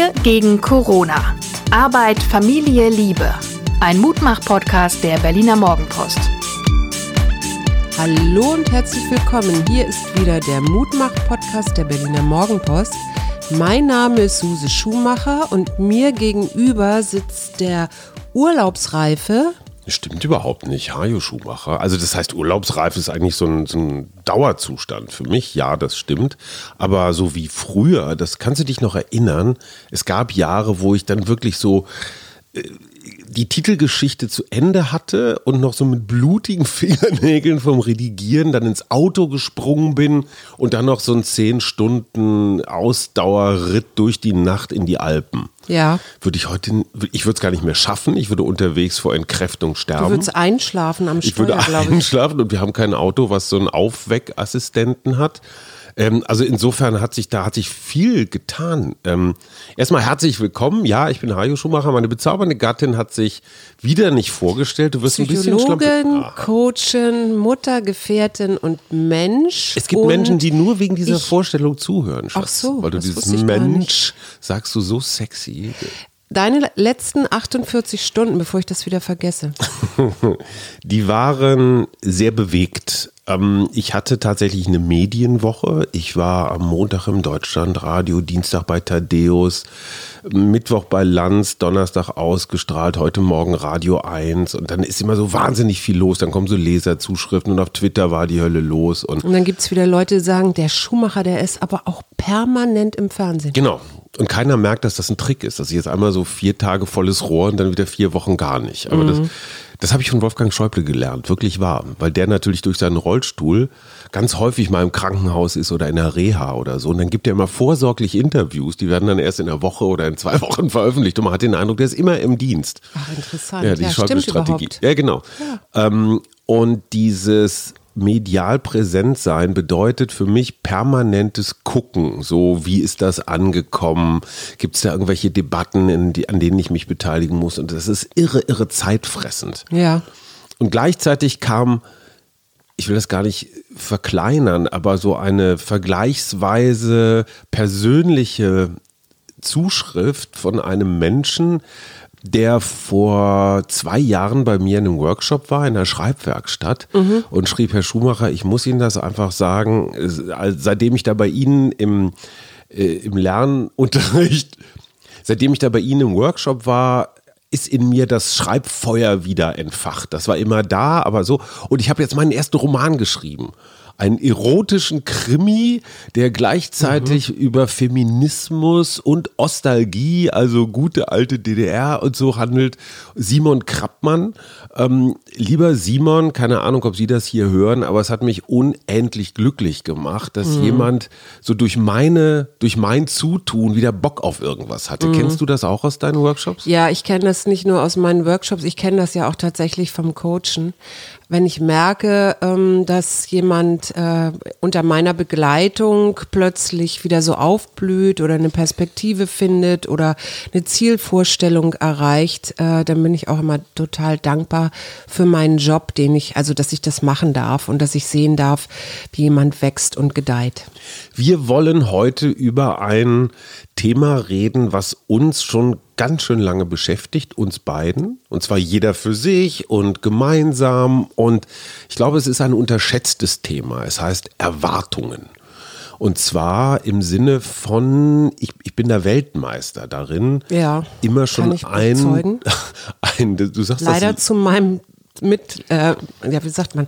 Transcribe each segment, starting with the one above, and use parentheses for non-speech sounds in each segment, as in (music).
Wir gegen Corona. Arbeit, Familie, Liebe. Ein Mutmach-Podcast der Berliner Morgenpost. Hallo und herzlich willkommen. Hier ist wieder der Mutmach-Podcast der Berliner Morgenpost. Mein Name ist Suse Schumacher und mir gegenüber sitzt der Urlaubsreife Stimmt überhaupt nicht, Hajo Schumacher. Also das heißt, Urlaubsreif ist eigentlich so ein, so ein, Dauerzustand. Für mich, ja, das stimmt. Aber so wie früher, das kannst du dich noch erinnern, es gab Jahre, wo ich dann wirklich so äh, die Titelgeschichte zu Ende hatte und noch so mit blutigen (laughs) Fingernägeln vom Redigieren dann ins Auto gesprungen bin und dann noch so ein zehn Stunden Ausdauerritt durch die Nacht in die Alpen. Ja. Würde ich heute, ich würde es gar nicht mehr schaffen. Ich würde unterwegs vor Entkräftung sterben. Du würdest einschlafen am Steuer, Ich würde einschlafen und wir haben kein Auto, was so einen Aufweckassistenten hat. Ähm, also insofern hat sich da hat sich viel getan. Ähm, erstmal herzlich willkommen. Ja, ich bin Hajo Schumacher. Meine bezaubernde Gattin hat sich wieder nicht vorgestellt. Du wirst ein bisschen Psychologin, Coachin, Mutter, Gefährtin und Mensch. Es gibt Menschen, die nur wegen dieser Vorstellung zuhören. Schatz, Ach so, weil du dieses Mensch sagst du so sexy. Deine letzten 48 Stunden, bevor ich das wieder vergesse. (laughs) die waren sehr bewegt. Ähm, ich hatte tatsächlich eine Medienwoche. Ich war am Montag im Deutschlandradio, Dienstag bei Thaddeus, Mittwoch bei Lanz, Donnerstag ausgestrahlt, heute Morgen Radio 1 und dann ist immer so wahnsinnig viel los. Dann kommen so Leserzuschriften und auf Twitter war die Hölle los. Und, und dann gibt es wieder Leute, die sagen, der Schuhmacher, der ist aber auch permanent im Fernsehen. Genau. Und keiner merkt, dass das ein Trick ist, dass ich jetzt einmal so vier Tage volles Rohr und dann wieder vier Wochen gar nicht. Aber mhm. das das habe ich von Wolfgang Schäuble gelernt, wirklich wahr. Weil der natürlich durch seinen Rollstuhl ganz häufig mal im Krankenhaus ist oder in der Reha oder so. Und dann gibt er immer vorsorglich Interviews, die werden dann erst in einer Woche oder in zwei (laughs) Wochen veröffentlicht. Und man hat den Eindruck, der ist immer im Dienst. Ach, interessant. Ja, die ja, Schäuble-Strategie. Ja, genau. Ja. Ähm, und dieses medial präsent sein bedeutet für mich permanentes Gucken. So, wie ist das angekommen? Gibt es da irgendwelche Debatten, die, an denen ich mich beteiligen muss? Und das ist irre, irre zeitfressend. Ja. Und gleichzeitig kam, ich will das gar nicht verkleinern, aber so eine vergleichsweise persönliche Zuschrift von einem Menschen, der vor zwei Jahren bei mir in einem Workshop war, in der Schreibwerkstatt mhm. und schrieb, Herr Schumacher, ich muss Ihnen das einfach sagen, seitdem ich da bei Ihnen im, äh, im Lernunterricht, (laughs) seitdem ich da bei Ihnen im Workshop war, ist in mir das Schreibfeuer wieder entfacht. Das war immer da, aber so. Und ich habe jetzt meinen ersten Roman geschrieben einen erotischen Krimi, der gleichzeitig mhm. über Feminismus und Ostalgie, also gute alte DDR und so handelt. Simon Krappmann. Ähm, lieber Simon, keine Ahnung, ob Sie das hier hören, aber es hat mich unendlich glücklich gemacht, dass mhm. jemand so durch meine, durch mein Zutun wieder Bock auf irgendwas hatte. Mhm. Kennst du das auch aus deinen Workshops? Ja, ich kenne das nicht nur aus meinen Workshops, ich kenne das ja auch tatsächlich vom Coachen wenn ich merke, ähm, dass jemand äh, unter meiner Begleitung plötzlich wieder so aufblüht oder eine Perspektive findet oder eine Zielvorstellung erreicht, äh, dann bin ich auch immer total dankbar für meinen Job, den ich, also dass ich das machen darf und dass ich sehen darf, wie jemand wächst und gedeiht. Wir wollen heute über ein Thema reden, was uns schon ganz schön lange beschäftigt, uns beiden. Und zwar jeder für sich und gemeinsam. Und ich glaube, es ist ein unterschätztes Thema. Es heißt Erwartungen. Und zwar im Sinne von, ich, ich bin der Weltmeister darin. Ja. Immer schon ein, (laughs) ein, du sagst Leider das, zu meinem mit, äh, ja, wie sagt man?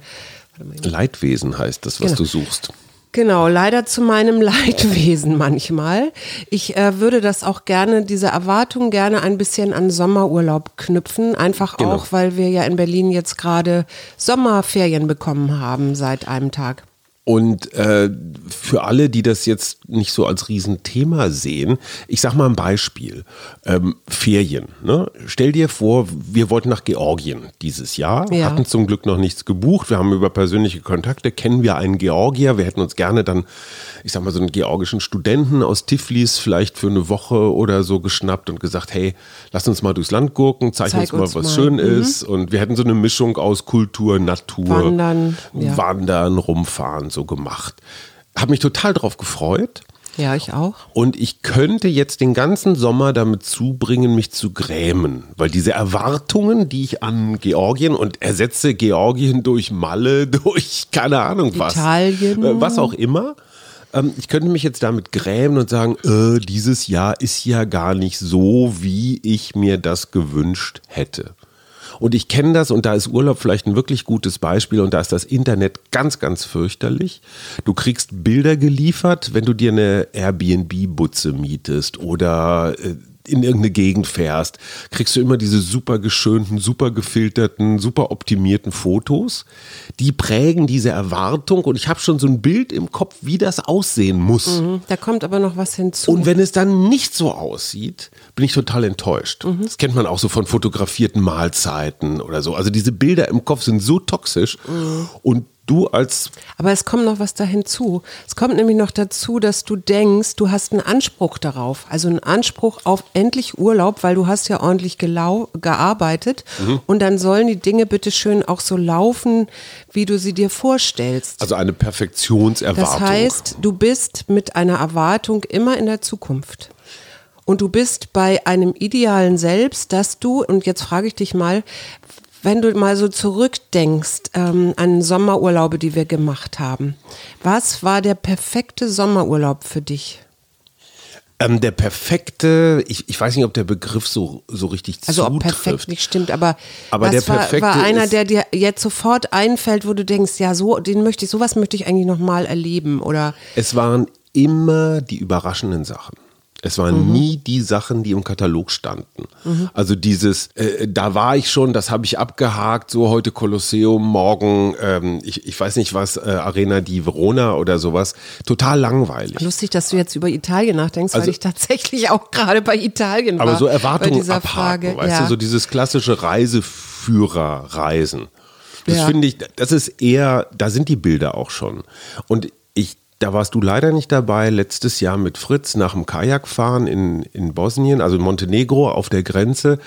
Leidwesen heißt das, was genau. du suchst. Genau, leider zu meinem (laughs) Leidwesen manchmal. Ich äh, würde das auch gerne, diese Erwartung gerne ein bisschen an Sommerurlaub knüpfen. Einfach genau. auch, weil wir ja in Berlin jetzt gerade Sommerferien bekommen haben seit einem Tag. Und äh, für alle, die das jetzt nicht so als Riesenthema sehen, ich sag mal ein Beispiel. Ähm, Ferien. Ne? Stell dir vor, wir wollten nach Georgien dieses Jahr, ja. hatten zum Glück noch nichts gebucht. Wir haben über persönliche Kontakte, kennen wir einen Georgier. Wir hätten uns gerne dann, ich sag mal, so einen georgischen Studenten aus Tiflis vielleicht für eine Woche oder so geschnappt und gesagt, hey, lass uns mal durchs Land gurken, zeig, zeig uns mal, uns was mal. schön mhm. ist. Und wir hätten so eine Mischung aus Kultur, Natur, Wandern, ja. Wandern rumfahren so gemacht. Habe mich total drauf gefreut. Ja, ich auch. Und ich könnte jetzt den ganzen Sommer damit zubringen, mich zu grämen. Weil diese Erwartungen, die ich an Georgien und ersetze Georgien durch Malle, (laughs) durch keine Ahnung was. Italien. Äh, Was auch immer. Ähm, Ich könnte mich jetzt damit grämen und sagen, äh, dieses Jahr ist ja gar nicht so, wie ich mir das gewünscht hätte. Und ich kenne das und da ist Urlaub vielleicht ein wirklich gutes Beispiel und da ist das Internet ganz, ganz fürchterlich. Du kriegst Bilder geliefert, wenn du dir eine Airbnb-Butze mietest oder äh, in irgendeine Gegend fährst, kriegst du immer diese super geschönten, super gefilterten, super optimierten Fotos. Die prägen diese Erwartung und ich habe schon so ein Bild im Kopf, wie das aussehen muss. Da kommt aber noch was hinzu. Und wenn es dann nicht so aussieht, bin ich total enttäuscht. Das kennt man auch so von fotografierten Mahlzeiten oder so. Also diese Bilder im Kopf sind so toxisch und du als Aber es kommt noch was da hinzu. Es kommt nämlich noch dazu, dass du denkst, du hast einen Anspruch darauf. Also einen Anspruch auf endlich Urlaub, weil du hast ja ordentlich gearbeitet. Und dann sollen die Dinge bitte schön auch so laufen, wie du sie dir vorstellst. also eine Perfektionserwartung. Das heißt, du bist mit einer Erwartung immer in der Zukunft. Und du bist bei einem idealen Selbst, dass du, und jetzt frage ich dich mal, wenn du mal so zurückdenkst ähm, an Sommerurlaube, die wir gemacht haben, was war der perfekte Sommerurlaub für dich? ähm, der perfekte, ich, ich weiß nicht, ob der Begriff so, so richtig Also ob zutrifft. perfekt nicht stimmt, aber, Aber was der war, perfekte war einer, ist- der dir jetzt sofort einfällt, wo du denkst, ja, so, den möchte ich, sowas möchte ich eigentlich nochmal erleben oder Es waren immer die überraschenden Sachen. Es waren Mhm. nie die Sachen, die im Katalog standen. Also dieses, äh, da war ich schon, das habe ich abgehakt, so heute Kolosseum, morgen, ähm, ich, ich weiß nicht was, äh, Arena di Verona oder sowas. Total langweilig. Lustig, dass du jetzt über Italien nachdenkst, weil Also- ich tatsächlich auch gerade bei Italien war. Aber so Erwartungen abhaken, Frage. weißt ja. du, so dieses klassische Reiseführer-Reisen. Das Ja. finde ich, das ist eher, da sind die Bilder auch schon. Und ich, da warst du leider nicht dabei, letztes Jahr mit Fritz nach dem Kajakfahren in, in Bosnien, also in Montenegro auf der Grenze,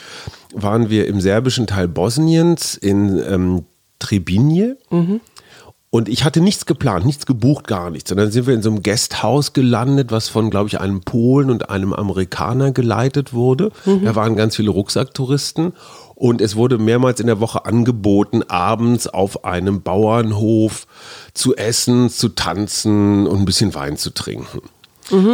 waren wir im serbischen Teil Bosniens in ähm, Trebinje. Und ich hatte nichts geplant, nichts gebucht, gar nichts. Und dann sind wir in so einem Gasthaus gelandet, was von, glaube ich, einem Polen und einem Amerikaner geleitet wurde. Da waren ganz viele Rucksacktouristen. Und es wurde mehrmals in der Woche angeboten, abends auf einem Bauernhof zu essen, zu tanzen und ein bisschen Wein zu trinken.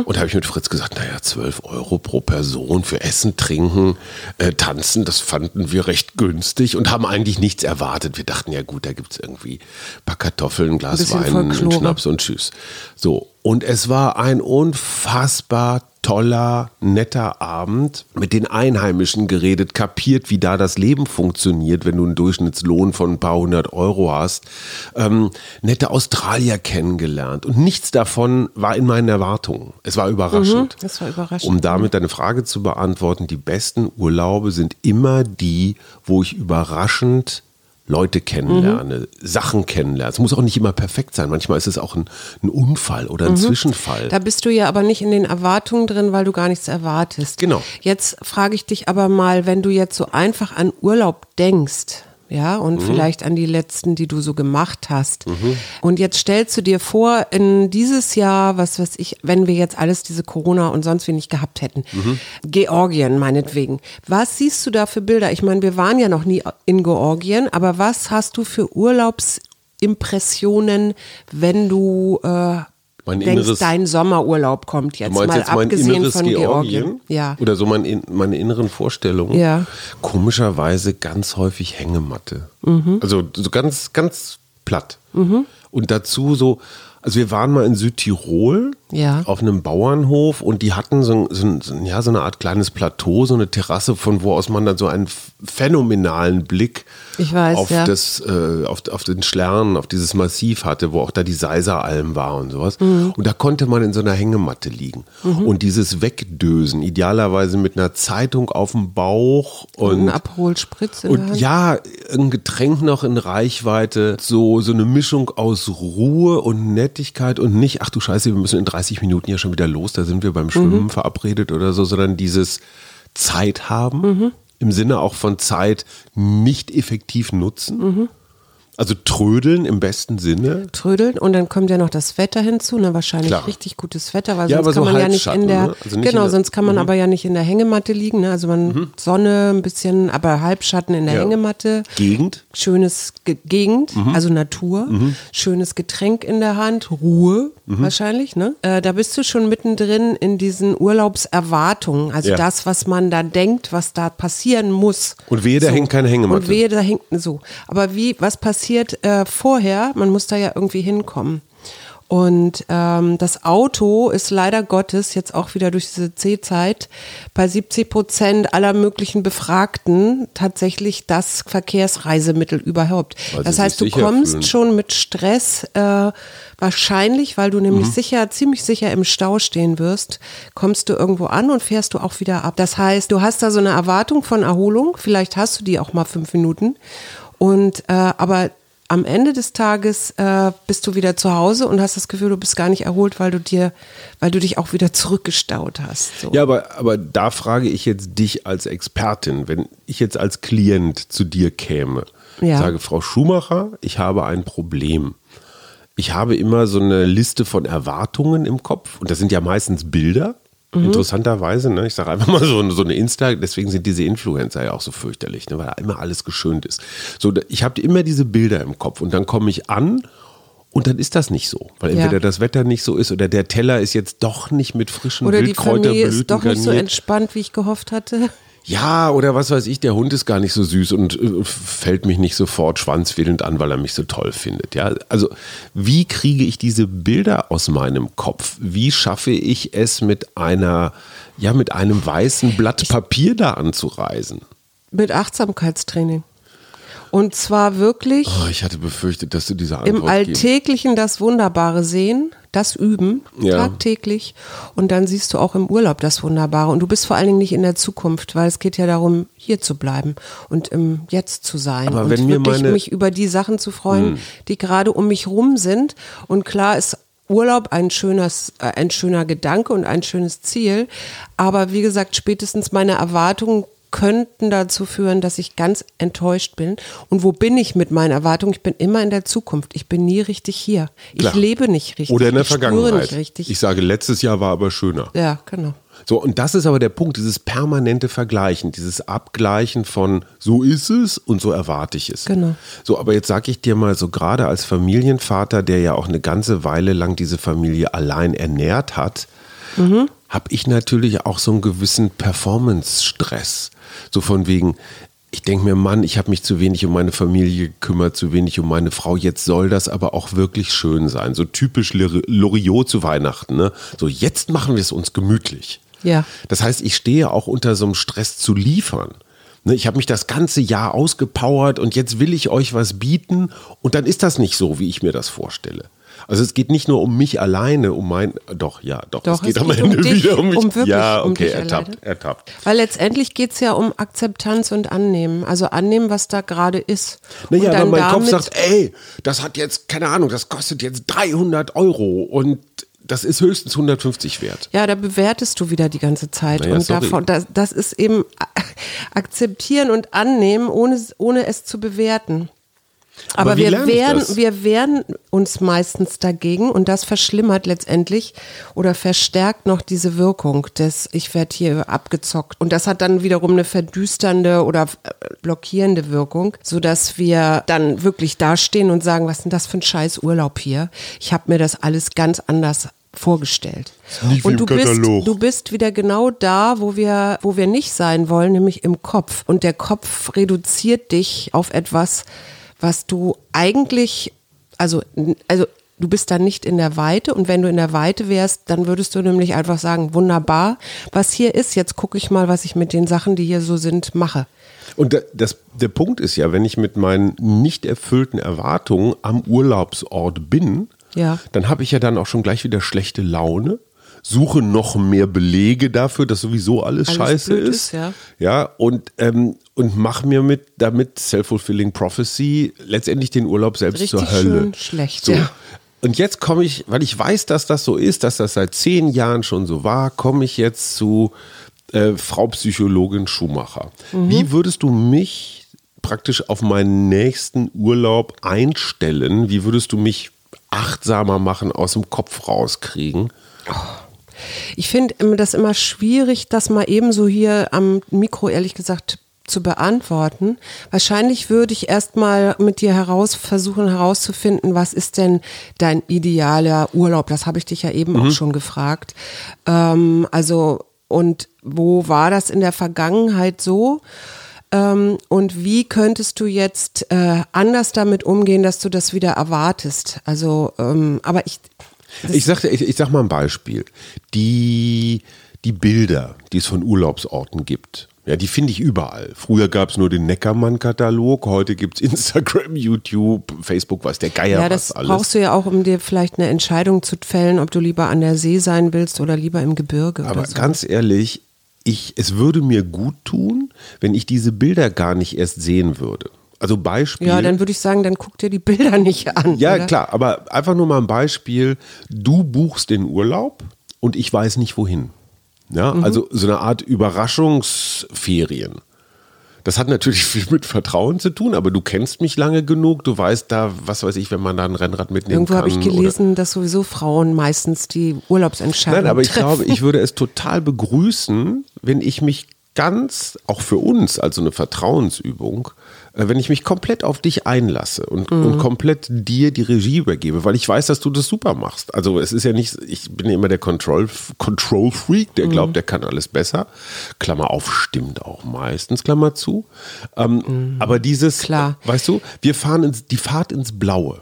Und da habe ich mit Fritz gesagt, naja, 12 Euro pro Person für Essen, Trinken, äh, Tanzen, das fanden wir recht günstig und haben eigentlich nichts erwartet. Wir dachten, ja gut, da gibt es irgendwie ein paar Kartoffeln, ein Glas bisschen Wein, einen. Schnaps und tschüss. So, und es war ein unfassbar toller, netter Abend, mit den Einheimischen geredet, kapiert, wie da das Leben funktioniert, wenn du einen Durchschnittslohn von ein paar hundert Euro hast, ähm, nette Australier kennengelernt und nichts davon war in meinen Erwartungen. Es war überraschend. Mhm, das war überraschend. Um damit deine Frage zu beantworten, die besten Urlaube sind immer die, wo ich überraschend Leute kennenlerne, Mhm. Sachen kennenlerne. Es muss auch nicht immer perfekt sein. Manchmal ist es auch ein, ein Unfall oder Mhm. ein Zwischenfall. Da bist du ja aber nicht in den Erwartungen drin, weil du gar nichts erwartest. Genau. Jetzt frage ich dich aber mal, wenn du jetzt so einfach an Urlaub denkst, ja, und Mhm. vielleicht an die letzten, die du so gemacht hast. Und jetzt stellst du dir vor, in dieses Jahr, was weiß ich, wenn wir jetzt alles diese Corona und sonst wie nicht gehabt hätten, Mhm. Georgien meinetwegen. Was siehst du da für Bilder? Ich meine, wir waren ja noch nie in Georgien, aber was hast du für Urlaubsimpressionen, wenn du äh, Mein denkst, inneres- dein Sommerurlaub kommt jetzt mal jetzt mein abgesehen inneres von Georgien? Georgien. Ja. Oder so mein, in- meine inneren Vorstellungen? Ja. Komischerweise ganz häufig Hängematte. Mhm. Also so ganz, ganz platt. Und dazu so, also wir waren mal in Südtirol Ja. auf einem Bauernhof und die hatten so, ein- so, ein- ein- ja, so eine Art kleines Plateau, so eine Terrasse, von wo aus man dann so einen phänomenalen Blick weiß, auf, ja. das, äh, auf, auf den Stern, auf dieses Massiv hatte, wo auch da die Seiseralm war und sowas. Mhm. Und da konnte man in so einer Hängematte liegen. Und dieses Wegdösen, idealerweise mit einer Zeitung auf dem Bauch Und ein und Abholspritz in der und ja, ein Getränk noch in Reichweite, so, so eine Mischung aus Ruhe und Nettigkeit und nicht, ach du Scheiße, wir müssen in 30 Minuten ja schon wieder los, da sind wir beim Schwimmen verabredet oder so, sondern dieses Zeit haben, im Sinne auch von Zeit nicht effektiv nutzen. Also trödeln im besten Sinne. Trödeln und dann kommt ja noch das Wetter hinzu, ne? wahrscheinlich Klar. richtig gutes Wetter, weil Ja, sonst kann so man ja nicht in der, ne? Also nicht genau, in der- sonst kann man aber ja nicht in der Hängematte liegen, ne? also man Sonne ein bisschen, aber Halbschatten in der Ja. Hängematte. Gegend. Schönes Ge Gegend, Mhm. also Natur, schönes Getränk in der Hand, Ruhe Mhm. wahrscheinlich, ne? Äh, da bist du schon mittendrin in diesen Urlaubserwartungen, also Ja. das, was man da denkt, was da passieren muss. Und wehe, da hängt keine Hängematte. Und wehe, da hängt so. Aber wie, was passiert äh, vorher? Man muss da ja irgendwie hinkommen. Und ähm, das Auto ist leider Gottes jetzt auch wieder durch diese C-Zeit bei 70 Prozent aller möglichen Befragten tatsächlich das Verkehrsreisemittel überhaupt. Weil das heißt, du kommst fühlen. schon mit Stress, äh, wahrscheinlich, weil du nämlich Mhm. sicher, ziemlich sicher im Stau stehen wirst, kommst du irgendwo an und fährst du auch wieder ab. Das heißt, du hast da so eine Erwartung von Erholung, vielleicht hast du die auch mal fünf Minuten. Und äh, aber am Ende des Tages äh, bist du wieder zu Hause und hast das Gefühl, du bist gar nicht erholt, weil du dir, weil du dich auch wieder zurückgestaut hast. So. Ja, aber, aber da frage ich jetzt dich als Expertin, wenn ich jetzt als Klient zu dir käme, Ja. sage, Frau Schumacher, ich habe ein Problem. Ich habe immer so eine Liste von Erwartungen im Kopf und das sind ja meistens Bilder. Mhm. Interessanterweise, ne? ich sage einfach mal so, so eine Insta, deswegen sind diese Influencer ja auch so fürchterlich, ne? weil da immer alles geschönt ist. So, ich habe immer diese Bilder im Kopf und dann komme ich an und dann ist das nicht so, weil Ja. entweder das Wetter nicht so ist oder der Teller ist jetzt doch nicht mit frischen Oder die Familie ist doch nicht so entspannt, wie ich gehofft hatte. Ja, oder was weiß ich, der Hund ist gar nicht so süß und äh, fällt mich nicht sofort schwanzwedelnd an, weil er mich so toll findet. Ja, also wie kriege ich diese Bilder aus meinem Kopf? Wie schaffe ich es mit einer, ja, mit einem weißen Blatt Papier da anzureisen? Mit Achtsamkeitstraining. Und zwar wirklich Oh, ich hatte befürchtet, dass du diese Antwort im. Alltäglichen das Wunderbare sehen, das üben, Ja. tagtäglich. Und dann siehst du auch im Urlaub das Wunderbare. Und du bist vor allen Dingen nicht in der Zukunft, weil es geht ja darum, hier zu bleiben und im Jetzt zu sein. Aber und wenn mir wirklich meine- Hm. mich über die Sachen zu freuen, die gerade um mich rum sind. Und klar ist Urlaub ein, schönes, äh, ein schöner Gedanke und ein schönes Ziel. Aber wie gesagt, spätestens meine Erwartungen könnten dazu führen, dass ich ganz enttäuscht bin. Und wo bin ich mit meinen Erwartungen? Ich bin immer in der Zukunft. Ich bin nie richtig hier. Klar. Ich lebe nicht richtig. Oder in der ich Vergangenheit. nicht richtig. Ich sage, letztes Jahr war aber schöner. ja, genau. So, und das ist aber der Punkt, dieses permanente Vergleichen, dieses Abgleichen von so ist es und so erwarte ich es. Genau. So, aber jetzt sage ich dir mal so gerade als Familienvater, der ja auch eine ganze Weile lang diese Familie allein ernährt hat, Mhm. Habe ich natürlich auch so einen gewissen Performance-Stress. So von wegen, ich denke mir, Mann, ich habe mich zu wenig um meine Familie gekümmert, zu wenig um meine Frau. Jetzt soll das aber auch wirklich schön sein. So typisch Lor- Loriot zu Weihnachten. Ne? So, jetzt machen wir es uns gemütlich. Ja. Das heißt, ich stehe auch unter so einem Stress zu liefern. Ne, Ich habe mich das ganze Jahr ausgepowert und jetzt will ich euch was bieten und dann ist das nicht so, wie ich mir das vorstelle. Also es geht nicht nur um mich alleine, um mein, doch, ja, doch, Doch, es geht es am geht um (laughs) Ende dich, wieder um mich. um wirklich ja, um okay, dich ertappt, ertappt. Weil letztendlich geht es ja um Akzeptanz und Annehmen. Also annehmen, was da gerade ist. Naja, dann mein Kopf sagt, ey, das hat jetzt, keine Ahnung, das kostet jetzt 300 Euro und das ist höchstens 150 wert. Ja, da bewertest du wieder die ganze Zeit. Naja, und sorry. davon, das, das ist eben (laughs) akzeptieren und annehmen, ohne, ohne es zu bewerten. Aber Aber, wir, das? wir wehren uns meistens dagegen und das verschlimmert letztendlich oder verstärkt noch diese Wirkung des, ich werde hier abgezockt. Und das hat dann wiederum eine verdüsternde oder äh, blockierende Wirkung, sodass wir dann wirklich dastehen und sagen, was ist denn das für ein scheiß Urlaub hier? Ich habe mir das alles ganz anders vorgestellt. nicht und du bist, du bist wieder genau da, wo wir, wo wir nicht sein wollen, nämlich im Kopf. Und der Kopf reduziert dich auf etwas, was du eigentlich, also, also du bist dann nicht in der Weite und wenn du in der Weite wärst, dann würdest du nämlich einfach sagen, wunderbar, was hier ist, jetzt gucke ich mal, was ich mit den Sachen, die hier so sind, mache. Und da- das, der Punkt ist ja, wenn ich mit meinen nicht erfüllten Erwartungen am Urlaubsort bin, Ja. dann habe ich ja dann auch schon gleich wieder schlechte Laune, suche noch mehr Belege dafür, dass sowieso alles, Alles scheiße ist. ist, ja. ja und, ähm, und mache mir mit damit Self-Fulfilling Prophecy letztendlich den Urlaub selbst Richtig zur Hölle. schön schlecht, So. ja. Und jetzt komme ich, weil ich weiß, dass das so ist, dass das seit zehn Jahren schon so war, komme ich jetzt zu äh, Frau Psychologin Schumacher. Mhm. Wie würdest du mich praktisch auf meinen nächsten Urlaub einstellen? Wie würdest du mich achtsamer machen, aus dem Kopf rauskriegen? Ich finde das immer schwierig, das mal ebenso hier am Mikro, ehrlich gesagt, zu beantworten. Wahrscheinlich würde ich erstmal mit dir heraus versuchen herauszufinden, was ist denn dein idealer Urlaub? Das habe ich dich ja eben mhm. auch schon gefragt. Ähm, also, und wo war das in der Vergangenheit so? Ähm, und wie könntest du jetzt äh, anders damit umgehen, dass du das wieder erwartest? Also, ähm, aber ich. Ich sag, ich, ich sag mal ein Beispiel. Die, die Bilder, die es von Urlaubsorten gibt, ja, die finde ich überall. Früher gab es nur den Neckermann-Katalog, heute gibt es (laughs) Instagram, YouTube, Facebook, was der Geier ja, das was alles. brauchst du ja auch, um dir vielleicht eine Entscheidung zu fällen, ob du lieber an der See sein willst oder lieber im Gebirge. Aber so. ganz ehrlich, ich, es würde mir gut tun, wenn ich diese Bilder gar nicht erst sehen würde. Also Beispiel. Ja, dann würde ich sagen, dann guck dir die Bilder nicht an. Ja, oder? klar, aber einfach nur mal ein Beispiel. Du buchst den Urlaub und ich weiß nicht wohin. Ja, mhm. also so eine Art Überraschungsferien. Das hat natürlich (laughs) viel mit Vertrauen zu tun, aber du kennst mich lange genug, du weißt da, was weiß ich, wenn man da ein Rennrad mitnehmen Irgendwo kann. Irgendwo habe ich gelesen, oder? dass sowieso Frauen meistens die Urlaubsentscheidung Nein, aber treffen. ich glaube, ich würde es total begrüßen, wenn ich mich ganz, auch für uns, also eine Vertrauensübung, wenn ich mich komplett auf dich einlasse und, mhm. und komplett dir die Regie übergebe, weil ich weiß, dass du das super machst. Also es ist ja nicht, ich bin ja immer der Control, Control Freak, der glaubt, mhm. der kann alles besser. Klammer auf, stimmt auch meistens, Klammer zu. Ähm, mhm. Aber dieses, Klar. weißt du, wir fahren ins, die Fahrt ins Blaue.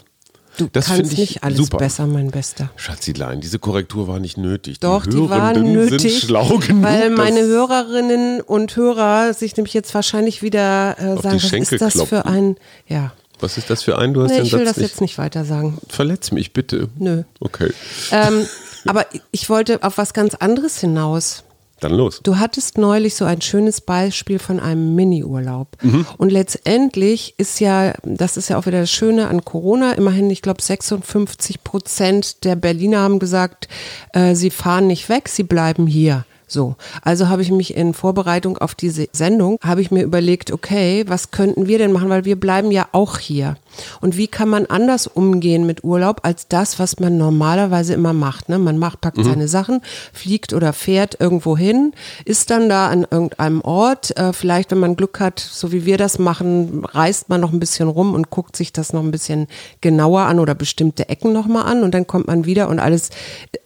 Du das kannst nicht alles super. besser, mein Bester. Schatzilein, diese Korrektur war nicht nötig. Doch, die, die waren nötig, genug, weil meine Hörerinnen und Hörer sich nämlich jetzt wahrscheinlich wieder äh, sagen, was ist das klopfen. für ein, ja. Was ist das für ein? Du hast nee, ich will Satz das nicht, jetzt nicht weiter sagen. Verletz mich bitte. Nö. Okay. Ähm, (laughs) aber ich wollte auf was ganz anderes hinaus. Dann los. Du hattest neulich so ein schönes Beispiel von einem Mini-Urlaub. Mhm. Und letztendlich ist ja, das ist ja auch wieder das Schöne an Corona, immerhin, ich glaube, 56 Prozent der Berliner haben gesagt, äh, sie fahren nicht weg, sie bleiben hier. So, also habe ich mich in Vorbereitung auf diese Sendung, habe ich mir überlegt, okay, was könnten wir denn machen, weil wir bleiben ja auch hier. Und wie kann man anders umgehen mit Urlaub als das, was man normalerweise immer macht? Ne? Man macht, packt mhm. seine Sachen, fliegt oder fährt irgendwo hin, ist dann da an irgendeinem Ort. Äh, vielleicht, wenn man Glück hat, so wie wir das machen, reist man noch ein bisschen rum und guckt sich das noch ein bisschen genauer an oder bestimmte Ecken nochmal an und dann kommt man wieder und alles,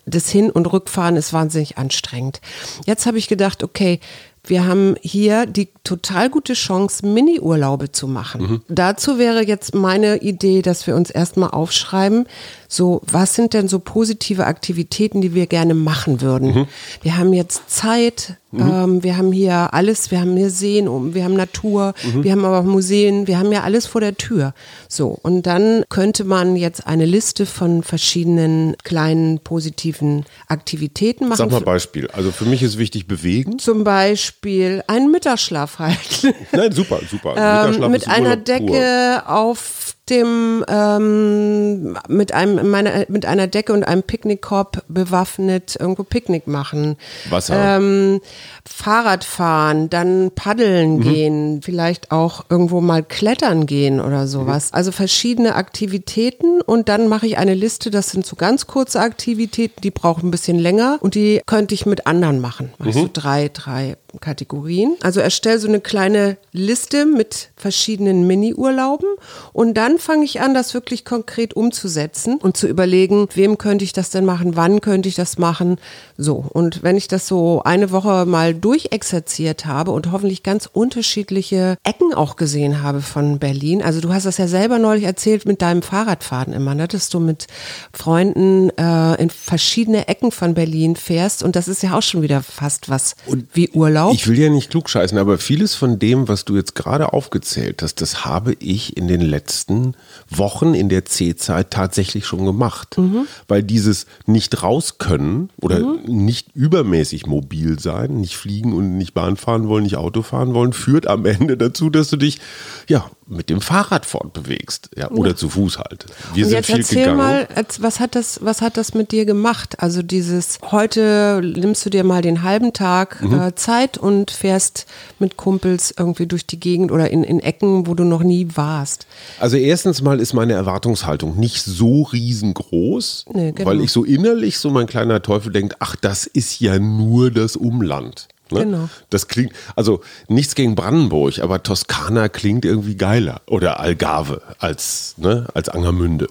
das Hin- und Rückfahren ist wahnsinnig anstrengend. Jetzt habe ich gedacht, okay, wir haben hier die total gute Chance, Mini-Urlaube zu machen. Mhm. Dazu wäre jetzt meine Idee, dass wir uns erstmal aufschreiben, so, was sind denn so positive Aktivitäten, die wir gerne machen würden? Mhm. Wir haben jetzt Zeit, mhm. ähm, wir haben hier alles, wir haben hier Seen wir haben Natur, mhm. wir haben aber auch Museen, wir haben ja alles vor der Tür. So, und dann könnte man jetzt eine Liste von verschiedenen kleinen positiven Aktivitäten machen. Sag mal Beispiel. Also für mich ist wichtig bewegen. Zum Beispiel einen Mittagsschlaf halten. Nein, super, super. (laughs) Ähm, mit einer Decke pur. auf dem ähm, mit einem meiner, mit einer Decke und einem Picknickkorb bewaffnet irgendwo Picknick machen. Wasser. Ähm, Fahrrad fahren, dann paddeln mhm. gehen, vielleicht auch irgendwo mal klettern gehen oder sowas. Mhm. Also verschiedene Aktivitäten und dann mache ich eine Liste, das sind so ganz kurze Aktivitäten, die brauchen ein bisschen länger und die könnte ich mit anderen machen. Also mhm. drei, drei Kategorien. Also erstelle so eine kleine Liste mit verschiedenen Mini-Urlauben und dann fange ich an, das wirklich konkret umzusetzen und zu überlegen, wem könnte ich das denn machen, wann könnte ich das machen. So, und wenn ich das so eine Woche mal durchexerziert habe und hoffentlich ganz unterschiedliche Ecken auch gesehen habe von Berlin. Also du hast das ja selber neulich erzählt mit deinem Fahrradfahren immer, ne? dass du mit Freunden äh, in verschiedene Ecken von Berlin fährst und das ist ja auch schon wieder fast was und wie Urlaub. Ich will ja nicht klugscheißen, aber vieles von dem, was du jetzt gerade aufgezählt hast, das habe ich in den letzten Wochen in der C-Zeit tatsächlich schon gemacht. Mhm. Weil dieses nicht raus können oder mhm. nicht übermäßig mobil sein, nicht fliegen und nicht Bahn fahren wollen, nicht Auto fahren wollen, führt am Ende dazu, dass du dich ja mit dem Fahrrad fortbewegst, ja, oder zu Fuß halt. Wir Und sind jetzt viel erzähl gegangen. mal, was hat das, was hat das mit dir gemacht? Also dieses, heute nimmst du dir mal den halben Tag Mhm. äh, Zeit und fährst mit Kumpels irgendwie durch die Gegend oder in, in Ecken, wo du noch nie warst. Also erstens mal ist meine Erwartungshaltung nicht so riesengroß, Nee, genau. weil ich so innerlich so mein kleiner Teufel denkt, ach, das ist ja nur das Umland. Ne? Genau. Das klingt, also nichts gegen Brandenburg, aber Toskana klingt irgendwie geiler oder Algarve als, ne, als Angermünde.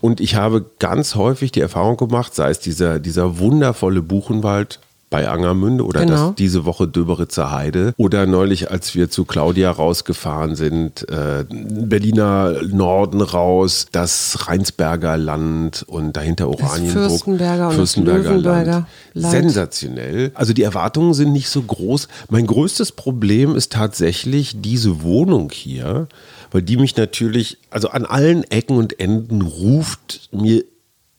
Und ich habe ganz häufig die Erfahrung gemacht, sei es dieser, dieser wundervolle Buchenwald bei Angermünde oder Genau. das, diese Woche Döberitzer Heide oder neulich, als wir zu Claudia rausgefahren sind, äh, Berliner Norden raus, das Rheinsberger Land und dahinter Oranienburg. Fürstenberger und das Fürstenberger Löwenberger Land. Land. Sensationell. Also die Erwartungen sind nicht so groß. Mein größtes Problem ist tatsächlich diese Wohnung hier, weil die mich natürlich, also an allen Ecken und Enden ruft mir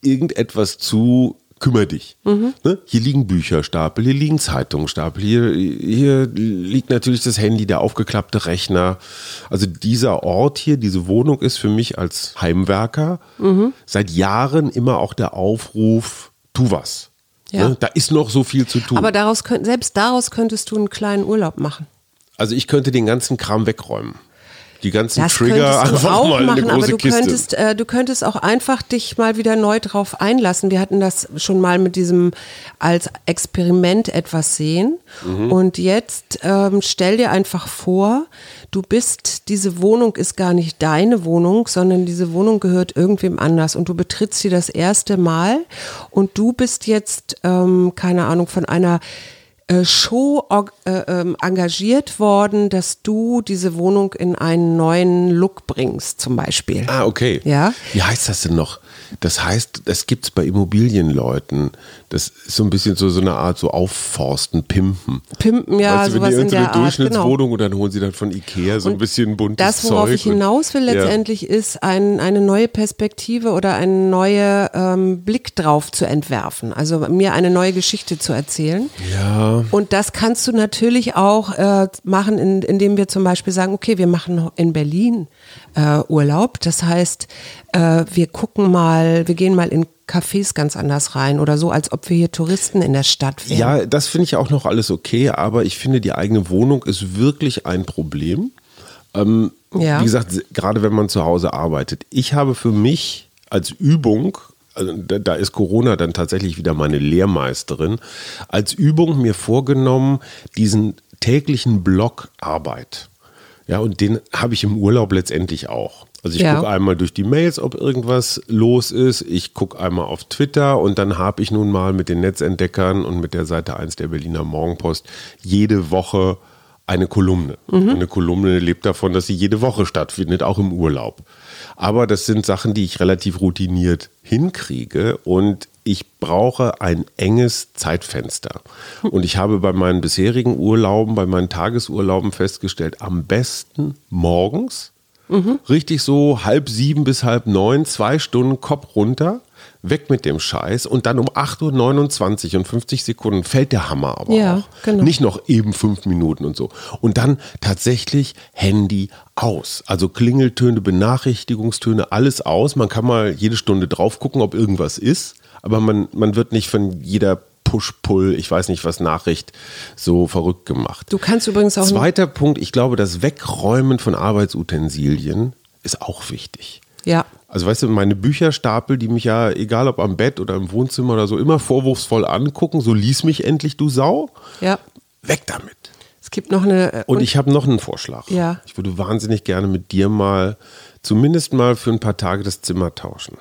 irgendetwas zu, kümmer dich. Mhm. Ne? Hier liegen Bücherstapel, hier liegen Zeitungsstapel, hier, hier liegt natürlich das Handy, der aufgeklappte Rechner. Also dieser Ort hier, diese Wohnung ist für mich als Heimwerker Mhm. seit Jahren immer auch der Aufruf, tu was. Ja. Ne? Da ist noch so viel zu tun. Aber daraus könnt, selbst daraus könntest du einen kleinen Urlaub machen. also ich könnte den ganzen Kram wegräumen. Die ganzen Das Trigger einfach auch mal in eine machen, aber große du Kiste. könntest, äh, du könntest auch einfach dich mal wieder neu drauf einlassen. Wir hatten das schon mal mit diesem als Experiment etwas sehen. Mhm. Und jetzt ähm, stell dir einfach vor, du bist, diese Wohnung ist gar nicht deine Wohnung, sondern diese Wohnung gehört irgendwem anders und du betrittst sie das erste Mal und du bist jetzt, ähm, keine Ahnung, von einer äh, Show äh, ähm, engagiert worden, dass du diese Wohnung in einen neuen Look bringst, zum Beispiel. Ah, okay. Ja. Wie heißt das denn noch? Das heißt, das gibt es bei Immobilienleuten. Das ist so ein bisschen so, so eine Art so aufforsten, pimpen. Pimpen, ja, weißt du, wenn die in irgendeine Art, genau. Durchschnittswohnung und dann holen sie dann von Ikea so ein bisschen buntes Das, worauf Zeug. ich hinaus will und- Ja. letztendlich, ist ein, eine neue Perspektive oder einen neuen ähm, Blick drauf zu entwerfen. Also mir eine neue Geschichte zu erzählen. Ja. Und das kannst du natürlich auch äh, machen, in, indem wir zum Beispiel sagen, okay, wir machen in Berlin äh, Urlaub. Das heißt, äh, wir gucken mal, wir gehen mal in Cafés ganz anders rein oder so, als ob wir hier Touristen in der Stadt wären. Ja, das finde ich auch noch alles okay, aber ich finde, die eigene Wohnung ist wirklich ein Problem. Ähm, Ja. Wie gesagt, gerade wenn man zu Hause arbeitet. Ich habe für mich als Übung, also da, ist Corona dann tatsächlich wieder meine Lehrmeisterin, als Übung mir vorgenommen, diesen täglichen Block Arbeit. Ja, und den habe ich im Urlaub letztendlich auch. Also ich Ja. gucke einmal durch die Mails, ob irgendwas los ist. Ich gucke einmal auf Twitter und dann habe ich nun mal mit den Netzentdeckern und mit der Seite 1 der Berliner Morgenpost jede Woche eine Kolumne. Mhm. Eine Kolumne lebt davon, dass sie jede Woche stattfindet, auch im Urlaub. Aber das sind Sachen, die ich relativ routiniert hinkriege und ich brauche ein enges Zeitfenster. Und ich habe bei meinen bisherigen Urlauben, bei meinen Tagesurlauben festgestellt, am besten morgens, richtig so halb sieben bis halb neun, zwei Stunden Kopf runter, weg mit dem Scheiß und dann um 8.29 Uhr und 50 Sekunden fällt der Hammer aber Ja, auch. genau. Nicht noch eben fünf Minuten und so. Und dann tatsächlich Handy aus. Also Klingeltöne, Benachrichtigungstöne, alles aus. Man kann mal jede Stunde drauf gucken, ob irgendwas ist, aber man, man wird nicht von jeder Push-Pull, ich weiß nicht was, Nachricht so verrückt gemacht. Du kannst übrigens auch Zweiter Punkt, ich glaube, das Wegräumen von Arbeitsutensilien ist auch wichtig. ja, Also weißt du, meine Bücherstapel, die mich ja, egal ob am Bett oder im Wohnzimmer oder so, immer vorwurfsvoll angucken, so lies mich endlich, du Sau, ja. weg damit. Es gibt noch eine äh, Und ich habe noch einen Vorschlag. Ja. Ich würde wahnsinnig gerne mit dir mal, zumindest mal für ein paar Tage das Zimmer tauschen.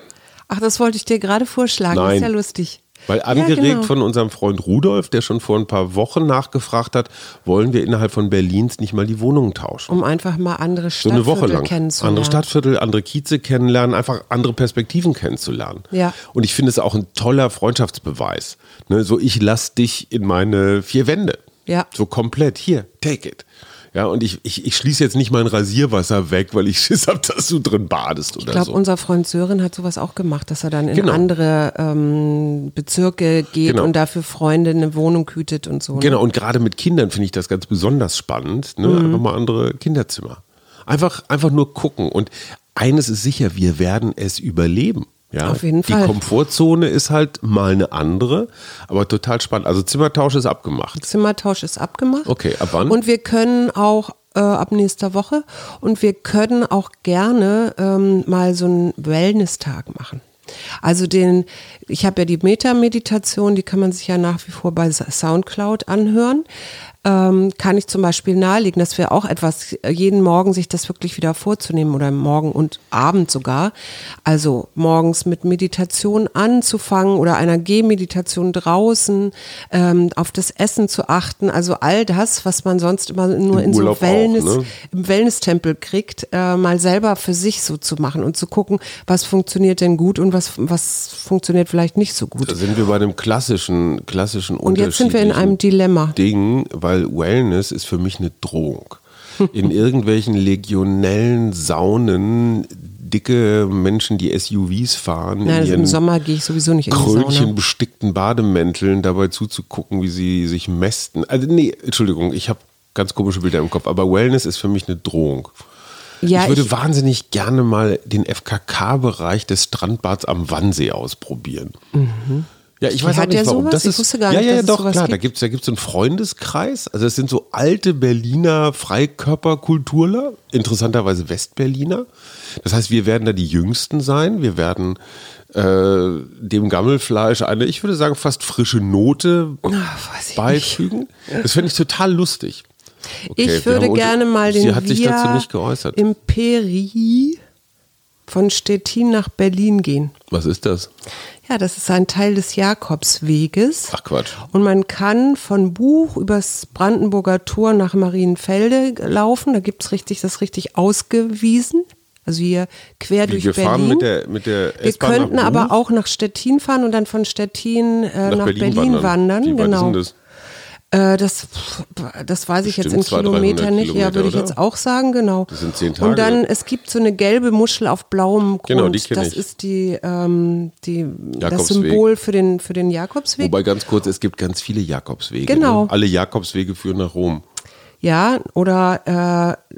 Ach, das wollte ich dir gerade vorschlagen. Das Nein. ist ja lustig. Weil Ja, angeregt genau. von unserem Freund Rudolf, der schon vor ein paar Wochen nachgefragt hat, wollen wir innerhalb von Berlins nicht mal die Wohnungen tauschen. Um einfach mal andere So eine Woche Stadtviertel lang. kennenzulernen. Andere Stadtviertel, andere Kieze kennenlernen, einfach andere Perspektiven kennenzulernen. Ja. Und ich finde es auch ein toller Freundschaftsbeweis. Ne, so, ich lass dich in meine vier Wände. Ja. So komplett. Hier, take it. Ja, und ich, ich, ich schließe jetzt nicht mein Rasierwasser weg, weil ich (laughs) Schiss habe, dass du drin badest oder Ich glaube, so. unser Freund Sören hat sowas auch gemacht, dass er dann in Genau. andere ähm, Bezirke geht Genau. und dafür Freunde eine Wohnung hütet und so. ne? Genau, und gerade mit Kindern finde ich das ganz besonders spannend. Ne? Mhm. Einfach mal andere Kinderzimmer. Einfach, einfach nur gucken. Und eines ist sicher, wir werden es überleben. Ja, Auf jeden die Fall. Komfortzone ist halt mal eine andere, aber total spannend. Also Zimmertausch ist abgemacht. Zimmertausch ist abgemacht. Okay, ab wann? Und wir können auch äh, ab nächster Woche und wir können auch gerne ähm, mal so einen Wellness-Tag machen. Also den, ich habe ja die Meta-Meditation, die kann man sich ja nach wie vor bei Soundcloud anhören. Ähm, kann ich zum Beispiel nahelegen, dass wir auch etwas, äh, jeden Morgen sich das wirklich wieder vorzunehmen oder morgen und Abend sogar. Also morgens mit Meditation anzufangen oder einer Gehmeditation draußen, ähm, auf das Essen zu achten. Also all das, was man sonst immer nur Im in Urlaub so auch, Wellness, ne? im Wellness-Tempel kriegt, äh, mal selber für sich so zu machen und zu gucken, was funktioniert denn gut und was, was funktioniert vielleicht nicht so gut. Da sind wir bei einem klassischen, klassischen Und jetzt sind wir in einem Dilemma. Ding, weil Wellness ist für mich eine Drohung. In (laughs) irgendwelchen legionellen Saunen, dicke Menschen, die SUVs fahren, Nein, in also im ihren Sommer gehe ich sowieso nicht in die Sauna. kröllchenbestickten Bademänteln dabei zuzugucken, wie sie sich mästen. Also nee, Entschuldigung, ich habe ganz komische Bilder im Kopf, aber Wellness ist für mich eine Drohung. Ja, ich würde ich- wahnsinnig gerne mal den FKK-Bereich des Strandbads am Wannsee ausprobieren. Ja, ich Die weiß auch nicht ja warum. sowas? Das Ich ist, wusste gar ja, nicht, ja, ja, doch, klar. Da gibt. gibt es da gibt's einen Freundeskreis. Also es sind so alte Berliner Freikörperkulturler, interessanterweise Westberliner. Das heißt, wir werden da die Jüngsten sein. Wir werden äh, dem Gammelfleisch eine, ich würde sagen, fast frische Note ich beifügen. Das fände ich total lustig. Okay, ich würde gerne mal den Sie hat sich Via dazu nicht geäußert. Imperi von Stettin nach Berlin gehen. Was ist das? Ja, das ist ein Teil des Jakobsweges. Ach Quatsch. Und man kann von Buch übers Brandenburger Tor nach Marienfelde laufen. Da gibt es richtig, das richtig ausgewiesen. Also hier quer durch wir Berlin. fahren mit der, mit der wir könnten nach aber auch nach Stettin fahren und dann von Stettin äh, nach, Berlin, wandern. wandern. Wie weit genau. ist denn das? Äh, das, das weiß ich jetzt in Bestimmt 200, Kilometer 300 nicht. ja, würde ich jetzt auch sagen, genau. Das sind zehn Tage. Und dann, es gibt so eine gelbe Muschel auf blauem Grund. Genau, die kenn das ich. ist die, ähm, die, das. Symbol für den, für den Jakobsweg. Wobei ganz kurz, es gibt ganz viele Jakobswege. Genau. Ne? Alle Jakobswege führen nach Rom. Ja, oder äh,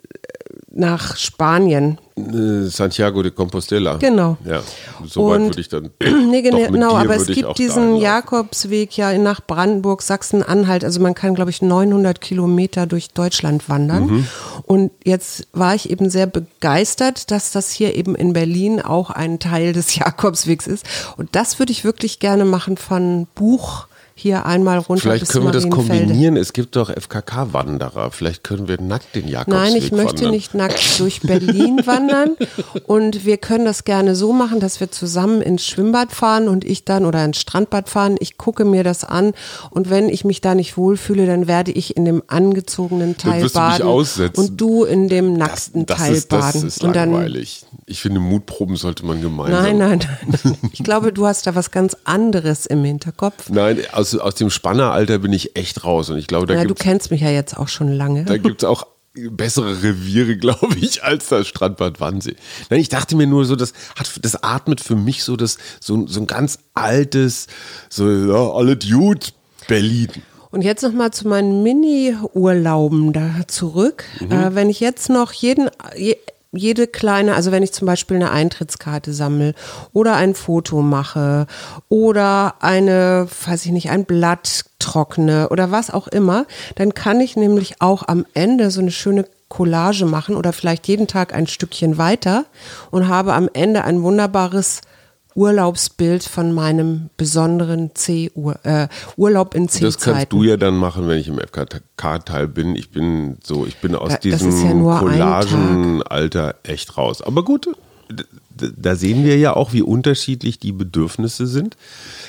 nach Spanien. Äh, Santiago de Compostela. Genau. Ja, so weit würde ich dann. (clears throat) Nee, genau, aber es gibt diesen. Jakobsweg ja nach Brandenburg, Sachsen-Anhalt. Also man kann, glaube ich, 900 Kilometer durch Deutschland wandern. Mhm. Und jetzt war ich eben sehr begeistert, dass das hier eben in Berlin auch ein Teil des (laughs) Jakobswegs ist. Und das würde ich wirklich gerne machen von Buch hier einmal runter Vielleicht können wir das kombinieren. Es gibt doch FKK-Wanderer. Vielleicht können wir nackt den Jakobsweg Nein, ich möchte wandern. nicht nackt durch Berlin wandern. Und wir können das gerne so machen, dass wir zusammen ins Schwimmbad fahren und ich dann oder ins Strandbad fahren. Ich gucke mir das an und wenn ich mich da nicht wohlfühle, dann werde ich in dem angezogenen Teil wirst du mich baden aussetzen. und du in dem das, nackten das Teil ist, das baden. ist und dann langweilig. Ich finde, Mutproben sollte man gemeinsam. Nein, nein, nein. Ich glaube, du hast da was ganz anderes im Hinterkopf. Nein, aus, aus dem Spanneralter bin ich echt raus. Und ich glaube, da Ja, du kennst mich ja jetzt auch schon lange. Da gibt es auch bessere Reviere, (laughs) glaube ich, als das Strandbad Wannsee. Nein, ich dachte mir nur so, das hat, das atmet für mich so das, so, so ein ganz altes, so, ja, alle Dude, Berlin. Und jetzt noch mal zu meinen Mini-Urlauben da zurück. Äh, wenn ich jetzt noch jeden, je, jede kleine, also wenn ich zum Beispiel eine Eintrittskarte sammle oder ein Foto mache oder eine, weiß ich nicht, ein Blatt trockne oder was auch immer, dann kann ich nämlich auch am Ende so eine schöne Collage machen oder vielleicht jeden Tag ein Stückchen weiter und habe am Ende ein wunderbares Urlaubsbild von meinem besonderen C -Ur äh, Urlaub in C-Zeiten. Das kannst du ja dann machen, wenn ich im FKK-Teil bin. Ich bin so, ich bin aus ist diesem ja Collagenalter echt raus. Aber gut, da sehen wir ja auch, wie unterschiedlich die Bedürfnisse sind.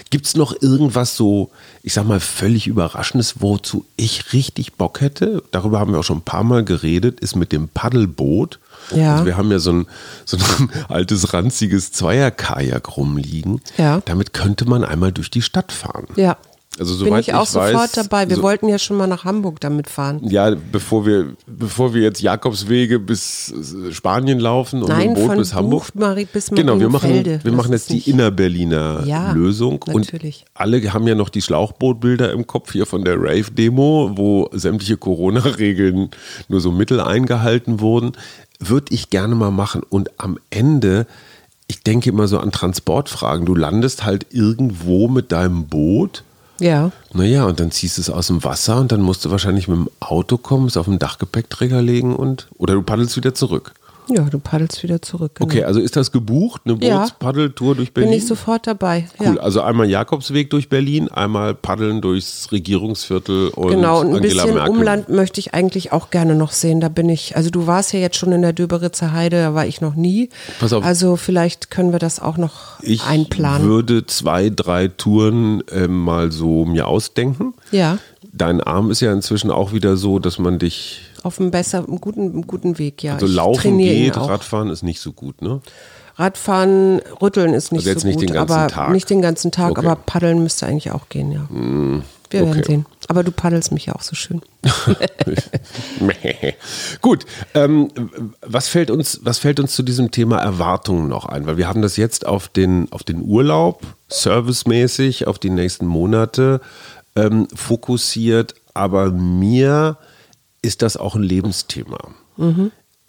Gibt es noch irgendwas so, ich sag mal, völlig Überraschendes, wozu ich richtig Bock hätte? Darüber haben wir auch schon ein paar Mal geredet, ist mit dem Paddelboot. Ja. Also wir haben ja so ein, so ein (laughs) altes, ranziges Zweierkajak rumliegen. Ja. Damit könnte man einmal durch die Stadt fahren. Ja. Also Bin ich auch sofort weiß, dabei. Wir so- wollten ja schon mal nach Hamburg damit fahren. Ja, bevor wir, bevor wir jetzt Jakobswege bis äh, Spanien laufen und Nein, mit dem Boot bis Hamburg. Buch Mari- bis genau, wir machen, wir Das machen jetzt die Innerberliner Ja, Lösung. natürlich. Und alle haben ja noch die Schlauchbootbilder im Kopf hier von der Rave-Demo, wo sämtliche Corona-Regeln nur so mittel eingehalten wurden. Würde ich gerne mal machen. Und am Ende, ich denke immer so an Transportfragen. Du landest halt irgendwo mit deinem Boot. Ja. Naja, und dann ziehst du es aus dem Wasser und dann musst du wahrscheinlich mit dem Auto kommen, es auf den Dachgepäckträger legen und oder du paddelst wieder zurück. Ja, du paddelst wieder zurück. Genau. Okay, also ist das gebucht, eine Ja. Bootspaddeltour durch Berlin? Bin ich sofort dabei. Cool, Ja. also einmal Jakobsweg durch Berlin, einmal paddeln durchs Regierungsviertel und Genau, und ein Angela bisschen Merkel. Umland möchte ich eigentlich auch gerne noch sehen. Da bin ich, also du warst ja jetzt schon in der Döberitzer Heide, da war ich noch nie. Pass auf. Also vielleicht können wir das auch noch Ich einplanen. würde zwei, drei Touren ähm, mal so mir ausdenken. Ja, Dein Arm ist ja inzwischen auch wieder so, dass man dich, auf einem besser, einem guten, einem guten Weg, ja. also Ich laufen geht. Radfahren ist nicht so gut, ne? Radfahren, rütteln ist nicht Also jetzt so nicht gut, den ganzen aber Tag. nicht den ganzen Tag, Okay. Hm, aber paddeln müsste eigentlich auch gehen, ja. Wir werden okay. sehen. Aber du paddelst mich ja auch so schön. (laughs) Gut, ähm, was, fällt uns, was fällt uns zu diesem Thema Erwartungen noch ein? Weil wir haben das jetzt auf den, auf den Urlaub, servicemäßig, auf die nächsten Monate ähm, fokussiert, aber mir ist das auch ein Lebensthema.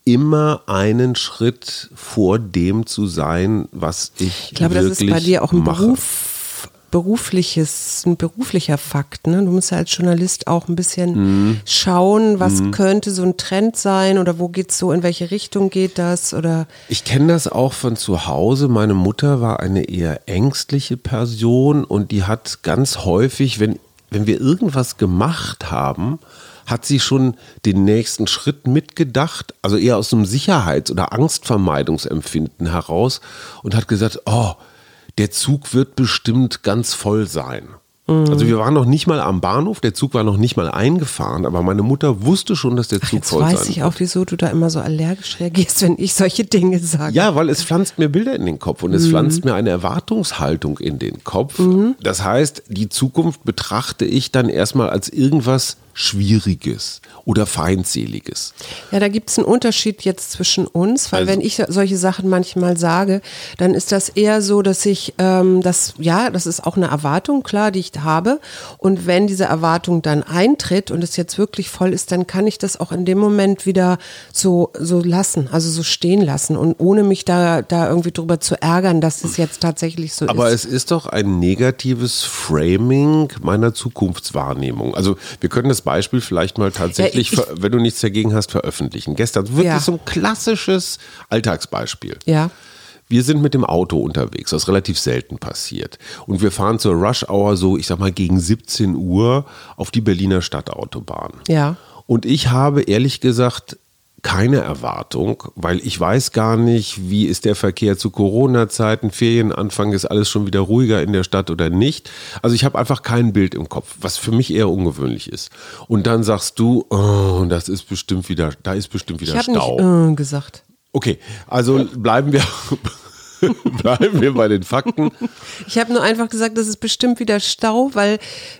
Immer einen Schritt vor dem zu sein, was ich Ich glaube, das ist bei dir auch ein mache. Beruf, berufliches, ein beruflicher Fakt. Ne? Du musst ja als Journalist auch ein bisschen Mhm. schauen, was könnte so ein Trend sein oder wo geht's so, in welche Richtung geht das oder Ich kenne das auch von zu Hause. Meine Mutter war eine eher ängstliche Person und die hat ganz häufig, wenn, wenn wir irgendwas gemacht haben, hat sie schon den nächsten Schritt mitgedacht, also eher aus einem Sicherheits- oder Angstvermeidungsempfinden heraus und hat gesagt, oh, der Zug wird bestimmt ganz voll sein. Also wir waren noch nicht mal am Bahnhof, der Zug war noch nicht mal eingefahren, aber meine Mutter wusste schon, dass der Zug jetzt voll weiß sein ich auch, wieso du da immer so allergisch reagierst, (laughs) wenn ich solche Dinge sage. Ja, weil es pflanzt mir Bilder in den Kopf und Mhm. es pflanzt mir eine Erwartungshaltung in den Kopf. Das heißt, die Zukunft betrachte ich dann erstmal als irgendwas Schwieriges oder Feindseliges. Ja, da gibt es einen Unterschied jetzt zwischen uns, weil Also- wenn ich solche Sachen manchmal sage, dann ist das eher so, dass ich ähm, das, ja, das ist auch eine Erwartung, klar, die ich habe. Und wenn diese Erwartung dann eintritt und es jetzt wirklich voll ist, dann kann ich das auch in dem Moment wieder so, so lassen, also so stehen lassen und ohne mich da, da irgendwie drüber zu ärgern, dass es jetzt tatsächlich so Aber ist. es ist doch ein negatives Framing meiner Zukunftswahrnehmung. Also wir können das Beispiel vielleicht mal tatsächlich, Ja, ich- wenn du nichts dagegen hast, veröffentlichen. Gestern wirklich Ja. so ein klassisches Alltagsbeispiel. Ja. Wir sind mit dem Auto unterwegs, was relativ selten passiert. Und wir fahren zur Rush Hour so, ich sag mal, gegen 17 Uhr auf die Berliner Stadtautobahn. Ja. Und ich habe ehrlich gesagt keine Erwartung, weil ich weiß gar nicht, wie ist der Verkehr zu Corona-Zeiten, Ferienanfang, ist alles schon wieder ruhiger in der Stadt oder nicht. Also ich habe einfach kein Bild im Kopf, was für mich eher ungewöhnlich ist. Und dann sagst du, oh, das ist bestimmt wieder, da ist bestimmt wieder Ich habe Stau. nicht äh, gesagt. Okay, also bleiben wir, (laughs) bleiben wir bei den Fakten. Ich habe nur einfach gesagt, das ist bestimmt wieder Stau, weil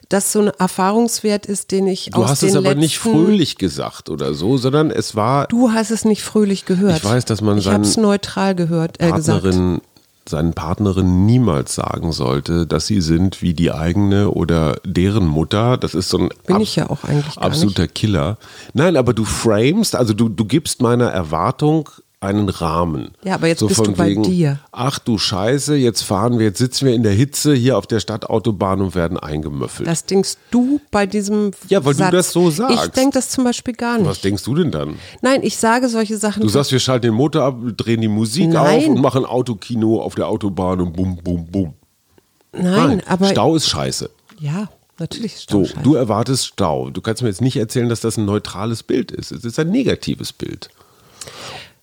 das so ein Erfahrungswert ist, den ich Du aus hast den es aber nicht fröhlich gesagt oder so, sondern es war Du hast es nicht fröhlich gehört. Ich weiß, dass man Ich habe es seinen neutral gehört, äh, gesagt. Partnerin, seinen Partnerin niemals sagen sollte, dass sie sind wie die eigene oder deren Mutter. Das ist so ein Bin ich ja auch eigentlich absoluter Killer. Nein, aber du framest, also du, du gibst meiner Erwartung einen Rahmen. Ja, aber jetzt bist du bei dir. Ach du Scheiße, jetzt fahren wir, jetzt sitzen wir in der Hitze hier auf der Stadtautobahn und werden eingemöffelt. Das denkst du bei diesem Ja, weil du Satz. das so sagst. Ich denke das zum Beispiel gar nicht. Was denkst du denn dann? Nein, ich sage solche Sachen. Du sagst, wir schalten den Motor ab, drehen die Musik Nein. auf und machen Autokino auf der Autobahn und bum, bum, bum. nein, aber Stau ist scheiße. ja, natürlich ist Stau So, scheiße. du erwartest Stau. Du kannst mir jetzt nicht erzählen, dass das ein neutrales Bild ist. Es ist ein negatives Bild.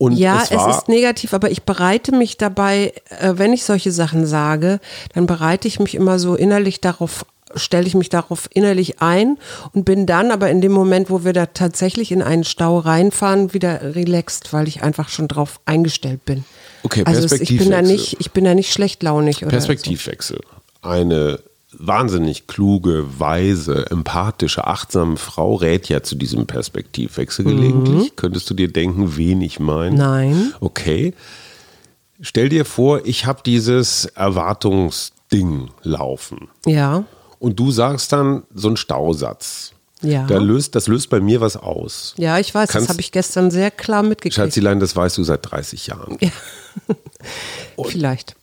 Und Ja, es es, ist negativ, aber ich bereite mich dabei, äh, wenn ich solche Sachen sage, dann bereite ich mich immer so innerlich darauf, stelle ich mich darauf innerlich ein und bin dann aber in dem Moment, wo wir da tatsächlich in einen Stau reinfahren, wieder relaxed, weil ich einfach schon drauf eingestellt bin. Okay, also es, ich bin da Perspektivwechsel. nicht, ich bin da nicht schlechtlaunig oder Perspektivwechsel. Eine wahnsinnig kluge, weise, empathische, achtsame Frau rät ja zu diesem Perspektivwechsel gelegentlich. Könntest du dir denken, wen ich meine? Mhm. Nein. Okay. Stell dir vor, ich habe dieses Erwartungsding laufen. Ja, Und du sagst dann so einen Stausatz. Ja. Da löst, das löst bei mir was aus. Ja, ich weiß, Kannst- das habe ich gestern sehr klar mitgekriegt. Schatzilein, das weißt du seit 30 Jahren. (laughs) Vielleicht.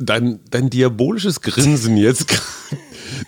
Dein, dein diabolisches Grinsen jetzt. (laughs)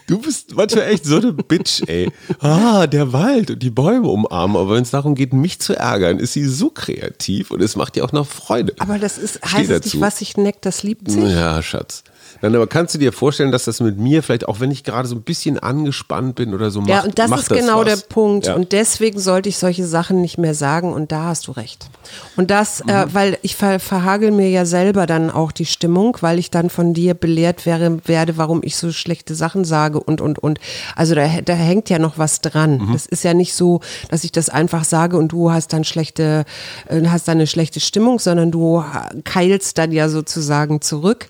Du bist manchmal echt so eine Bitch, ey. Ah, der Wald und die Bäume umarmen. Aber wenn es darum geht, mich zu ärgern, ist sie so kreativ und es macht dir auch noch Freude. Aber das ist, Steh heißt es dazu. nicht, was sich neckt, das liebt sich? Ja, Schatz. Nein, aber kannst du dir vorstellen, dass das mit mir vielleicht, auch wenn ich gerade so ein bisschen angespannt bin oder so, macht, Ja, und das ist genau was? der Punkt. Ja. Und deswegen sollte ich solche Sachen nicht mehr sagen. Und da hast du recht. Und das, äh, Mhm. weil ich ver verhagel mir ja selber dann auch die Stimmung, weil ich dann von dir belehrt wäre, werde, warum ich so schlechte Sachen sage und, und, und. Also da, da hängt ja noch was dran. Mhm. Das ist ja nicht so, dass ich das einfach sage und du hast dann schlechte, äh, hast dann eine schlechte Stimmung, sondern du keilst dann ja sozusagen zurück.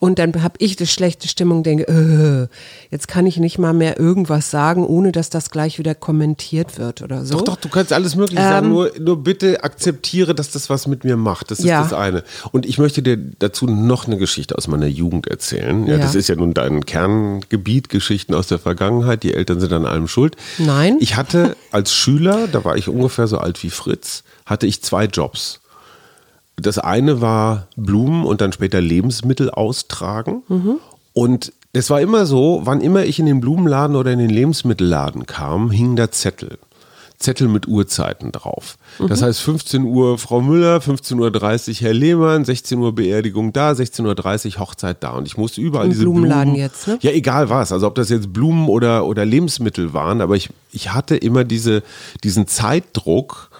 Und dann habe ich die schlechte Stimmung, denke, äh, jetzt kann ich nicht mal mehr irgendwas sagen, ohne dass das gleich wieder kommentiert wird oder so. Doch, doch, du kannst alles Mögliche sagen, nur, nur bitte akzeptiere, dass das was mit mir macht. Das ist Ähm. Ja. das eine. Und ich möchte dir dazu noch eine Geschichte aus meiner Jugend erzählen. Ja, Ja. Das ist ja nun dein Kerngebiet, Geschichten aus der Vergangenheit. Die Eltern sind an allem schuld. Nein. Ich hatte als Schüler, da war ich ungefähr so alt wie Fritz, hatte ich zwei Jobs. Das eine war Blumen und dann später Lebensmittel austragen. Und es war immer so, wann immer ich in den Blumenladen oder in den Lebensmittelladen kam, hing da Zettel. Zettel mit Uhrzeiten drauf. Das heißt 15 Uhr Frau Müller, 15.30 Uhr Herr Lehmann, 16 Uhr Beerdigung da, 16.30 Uhr Hochzeit da. Und ich musste überall Im diese Blumenladen Blumen, jetzt, ne? Ja, egal was. Also ob das jetzt Blumen oder, oder Lebensmittel waren, aber ich, ich hatte immer diese, diesen Zeitdruck,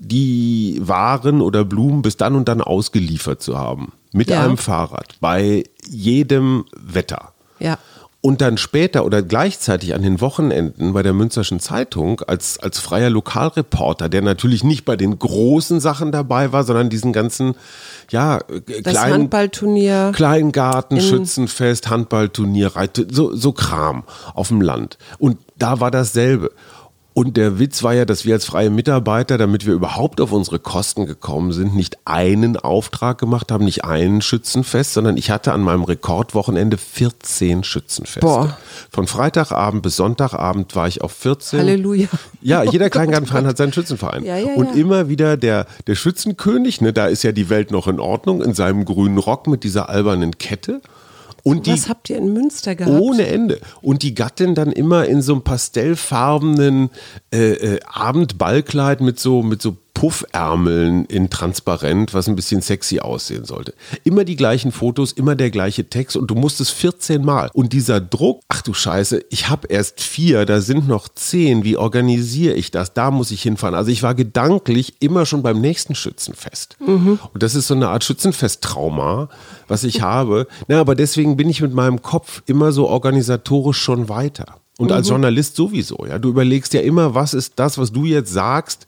die Waren oder Blumen bis dann und dann ausgeliefert zu haben. Mit Ja. einem Fahrrad. Bei jedem Wetter. Ja. Und dann später oder gleichzeitig an den Wochenenden bei der Münsterschen Zeitung als, als freier Lokalreporter, der natürlich nicht bei den großen Sachen dabei war, sondern diesen ganzen, ja, Das kleinen, Handballturnier. Kleingarten, Schützenfest, Handballturnier, so, so Kram auf dem Land. Und da war dasselbe. Und der Witz war ja, dass wir als freie Mitarbeiter, damit wir überhaupt auf unsere Kosten gekommen sind, nicht einen Auftrag gemacht haben, nicht einen Schützenfest, sondern ich hatte an meinem Rekordwochenende 14 Schützenfeste. Boah. Von Freitagabend bis Sonntagabend war ich auf 14. Halleluja. Ja, jeder Kleingartenverein hat seinen Schützenverein. Ja, ja, und ja. immer wieder der, der Schützenkönig, ne, da ist ja die Welt noch in Ordnung, in seinem grünen Rock mit dieser albernen Kette. Und die, Was habt ihr in Münster gehabt? ohne Ende. Und die Gattin dann immer in so einem pastellfarbenen äh, äh, Abendballkleid mit so, mit so Puffärmeln in transparent, was ein bisschen sexy aussehen sollte. Immer die gleichen Fotos, immer der gleiche Text und du musstest 14 Mal. Und dieser Druck, ach du Scheiße, ich habe erst vier, da sind noch zehn, wie organisiere ich das? Da muss ich hinfahren. Also ich war gedanklich immer schon beim nächsten Schützenfest. Und das ist so eine Art Schützenfesttrauma, was ich habe. Na, aber deswegen bin ich mit meinem Kopf immer so organisatorisch schon weiter. Und als Journalist sowieso, ja. Du überlegst ja immer, was ist das, was du jetzt sagst,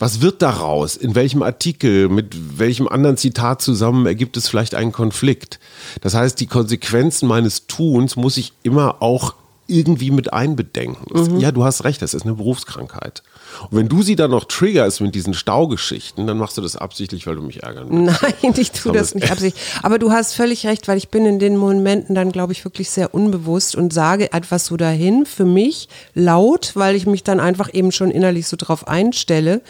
was wird daraus? In welchem Artikel, mit welchem anderen Zitat zusammen ergibt es vielleicht einen Konflikt? Das heißt, die Konsequenzen meines Tuns muss ich immer auch irgendwie mit einbedenken. Ja, du hast recht, das ist eine Berufskrankheit. Und wenn du sie dann noch triggerst mit diesen Staugeschichten, dann machst du das absichtlich, weil du mich ärgern willst. Nein, (laughs) ich tue das nicht absichtlich. Aber du hast völlig recht, weil ich bin in den Momenten dann, glaube ich, wirklich sehr unbewusst und sage etwas so dahin für mich laut, weil ich mich dann einfach eben schon innerlich so drauf einstelle.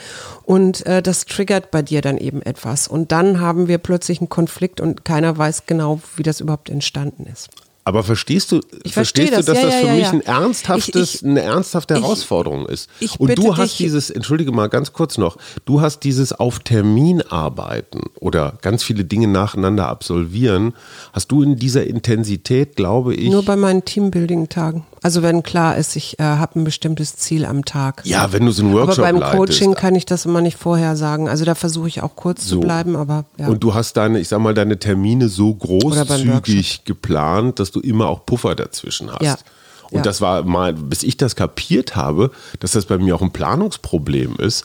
Und äh, das triggert bei dir dann eben etwas. Und dann haben wir plötzlich einen Konflikt und keiner weiß genau, wie das überhaupt entstanden ist. Aber verstehst du, Ich verstehst du, das. dass Ja, das für ja, mich ja. ein ernsthaftes, Ich- ich- eine ernsthafte Herausforderung ist? ich Und du hast dich- dieses, entschuldige mal ganz kurz noch, du hast dieses auf Termin arbeiten oder ganz viele Dinge nacheinander absolvieren, hast du in dieser Intensität, glaube ich. Nur bei meinen Teambuilding-Tagen. Also wenn klar ist, ich äh, habe ein bestimmtes Ziel am Tag. ja, wenn du so einen Workshop aber beim leitest, Coaching kann ich das immer nicht vorher sagen. Also da versuche ich auch kurz So. zu bleiben, aber ja. Und du hast deine, ich sag mal, deine Termine so großzügig geplant, dass du immer auch Puffer dazwischen hast. Ja. Und Ja. das war mal, bis ich das kapiert habe, dass das bei mir auch ein Planungsproblem ist,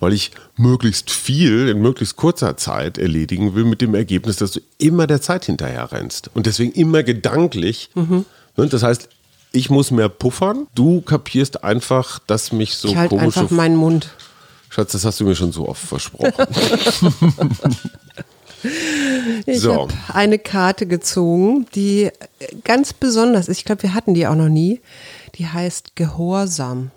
weil ich möglichst viel in möglichst kurzer Zeit erledigen will, mit dem Ergebnis, dass du immer der Zeit hinterher rennst. Und deswegen immer gedanklich. Mhm. Ne, Das heißt, ich muss mehr puffern. Du kapierst einfach, dass mich so ich halte komische einfach meinen Mund. Schatz, das hast du mir schon so oft versprochen. (laughs) Ich So. habe eine Karte gezogen, die ganz besonders ist. Ich glaube, wir hatten die auch noch nie. Die heißt Gehorsam.